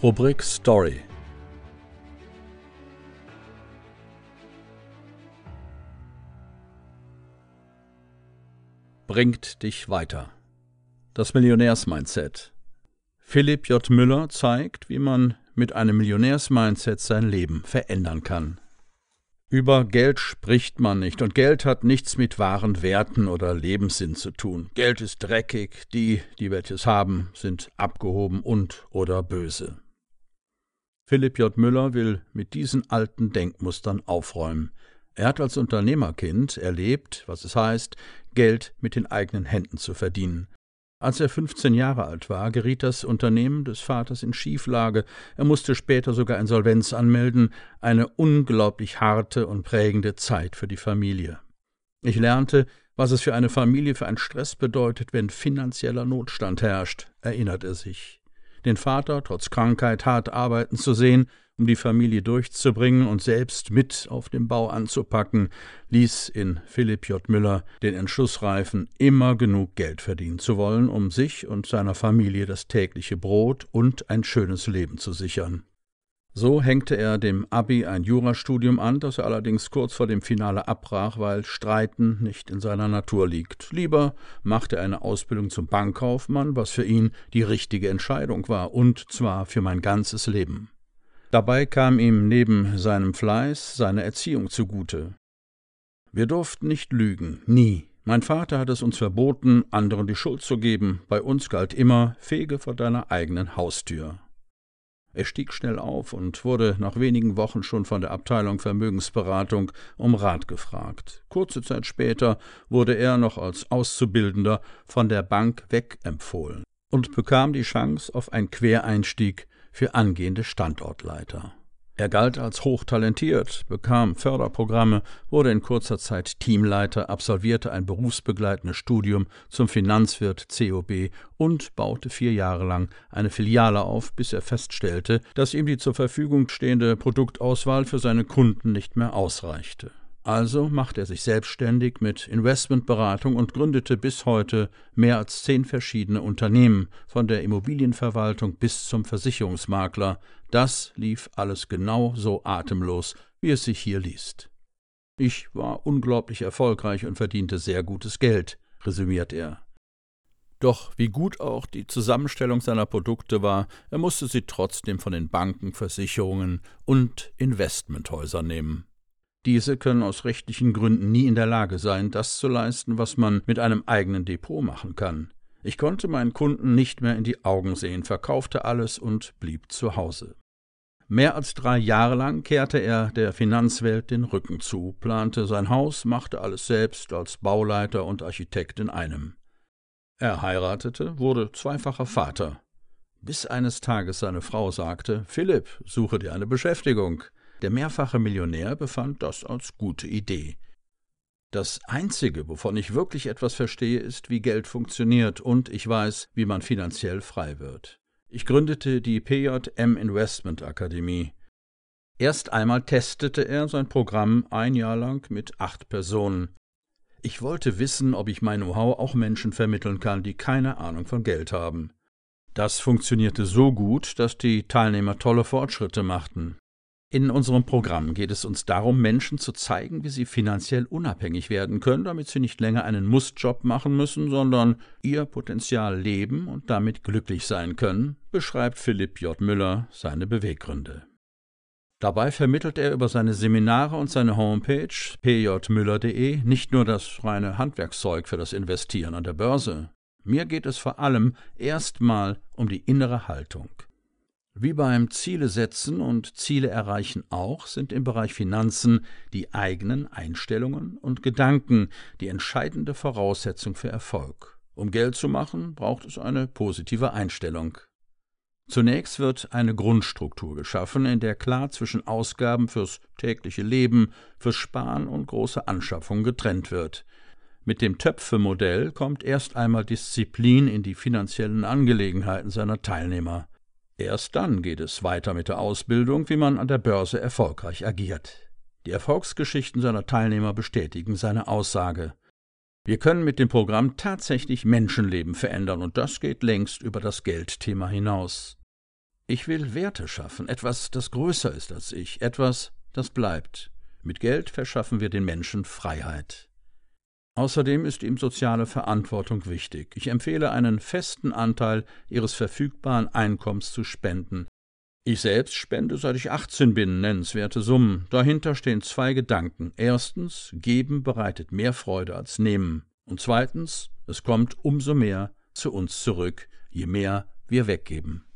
Rubrik Story bringt dich weiter. Das Millionärsmindset. Philipp J. Müller zeigt, wie man mit einem Millionärsmindset sein Leben verändern kann. Über Geld spricht man nicht, und Geld hat nichts mit wahren Werten oder Lebenssinn zu tun. Geld ist dreckig, die, die welches haben, sind abgehoben und oder böse. Philipp J. Müller will mit diesen alten Denkmustern aufräumen. Er hat als Unternehmerkind erlebt, was es heißt, Geld mit den eigenen Händen zu verdienen. Als er 15 Jahre alt war, geriet das Unternehmen des Vaters in Schieflage. Er musste später sogar Insolvenz anmelden. Eine unglaublich harte und prägende Zeit für die Familie. Ich lernte, was es für eine Familie für einen Stress bedeutet, wenn finanzieller Notstand herrscht, erinnert er sich. Den Vater trotz Krankheit hart arbeiten zu sehen um die Familie durchzubringen und selbst mit auf dem Bau anzupacken, ließ in Philipp J. Müller den Entschluss reifen, immer genug Geld verdienen zu wollen, um sich und seiner Familie das tägliche Brot und ein schönes Leben zu sichern. So hängte er dem Abi ein Jurastudium an, das er allerdings kurz vor dem Finale abbrach, weil Streiten nicht in seiner Natur liegt. Lieber machte er eine Ausbildung zum Bankkaufmann, was für ihn die richtige Entscheidung war, und zwar für mein ganzes Leben. Dabei kam ihm neben seinem Fleiß seine Erziehung zugute. Wir durften nicht lügen, nie. Mein Vater hat es uns verboten, anderen die Schuld zu geben. Bei uns galt immer, fege vor deiner eigenen Haustür. Er stieg schnell auf und wurde nach wenigen Wochen schon von der Abteilung Vermögensberatung um Rat gefragt. Kurze Zeit später wurde er noch als Auszubildender von der Bank wegempfohlen und bekam die Chance auf einen Quereinstieg für angehende Standortleiter. Er galt als hochtalentiert, bekam Förderprogramme, wurde in kurzer Zeit Teamleiter, absolvierte ein berufsbegleitendes Studium zum Finanzwirt COB und baute vier Jahre lang eine Filiale auf, bis er feststellte, dass ihm die zur Verfügung stehende Produktauswahl für seine Kunden nicht mehr ausreichte. Also machte er sich selbstständig mit Investmentberatung und gründete bis heute mehr als zehn verschiedene Unternehmen, von der Immobilienverwaltung bis zum Versicherungsmakler. Das lief alles genau so atemlos, wie es sich hier liest. Ich war unglaublich erfolgreich und verdiente sehr gutes Geld, resümiert er. Doch wie gut auch die Zusammenstellung seiner Produkte war, er musste sie trotzdem von den Banken, Versicherungen und Investmenthäusern nehmen. Diese können aus rechtlichen Gründen nie in der Lage sein, das zu leisten, was man mit einem eigenen Depot machen kann. Ich konnte meinen Kunden nicht mehr in die Augen sehen, verkaufte alles und blieb zu Hause. Mehr als drei Jahre lang kehrte er der Finanzwelt den Rücken zu, plante sein Haus, machte alles selbst als Bauleiter und Architekt in einem. Er heiratete, wurde zweifacher Vater, bis eines Tages seine Frau sagte Philipp, suche dir eine Beschäftigung. Der mehrfache Millionär befand das als gute Idee. Das Einzige, wovon ich wirklich etwas verstehe, ist, wie Geld funktioniert, und ich weiß, wie man finanziell frei wird. Ich gründete die PJM Investment Akademie. Erst einmal testete er sein Programm ein Jahr lang mit acht Personen. Ich wollte wissen, ob ich mein Know-how auch Menschen vermitteln kann, die keine Ahnung von Geld haben. Das funktionierte so gut, dass die Teilnehmer tolle Fortschritte machten. In unserem Programm geht es uns darum, Menschen zu zeigen, wie sie finanziell unabhängig werden können, damit sie nicht länger einen Mussjob machen müssen, sondern ihr Potenzial leben und damit glücklich sein können, beschreibt Philipp J. Müller seine Beweggründe. Dabei vermittelt er über seine Seminare und seine Homepage pjmüller.de nicht nur das reine Handwerkszeug für das Investieren an der Börse. Mir geht es vor allem erstmal um die innere Haltung. Wie beim Ziele setzen und Ziele erreichen auch sind im Bereich Finanzen die eigenen Einstellungen und Gedanken die entscheidende Voraussetzung für Erfolg. Um Geld zu machen, braucht es eine positive Einstellung. Zunächst wird eine Grundstruktur geschaffen, in der klar zwischen Ausgaben fürs tägliche Leben, fürs Sparen und große Anschaffungen getrennt wird. Mit dem Töpfe-Modell kommt erst einmal Disziplin in die finanziellen Angelegenheiten seiner Teilnehmer. Erst dann geht es weiter mit der Ausbildung, wie man an der Börse erfolgreich agiert. Die Erfolgsgeschichten seiner Teilnehmer bestätigen seine Aussage. Wir können mit dem Programm tatsächlich Menschenleben verändern, und das geht längst über das Geldthema hinaus. Ich will Werte schaffen, etwas, das größer ist als ich, etwas, das bleibt. Mit Geld verschaffen wir den Menschen Freiheit. Außerdem ist ihm soziale Verantwortung wichtig. Ich empfehle einen festen Anteil Ihres verfügbaren Einkommens zu spenden. Ich selbst spende, seit ich 18 bin, nennenswerte Summen. Dahinter stehen zwei Gedanken. Erstens, geben bereitet mehr Freude als nehmen. Und zweitens, es kommt umso mehr zu uns zurück, je mehr wir weggeben.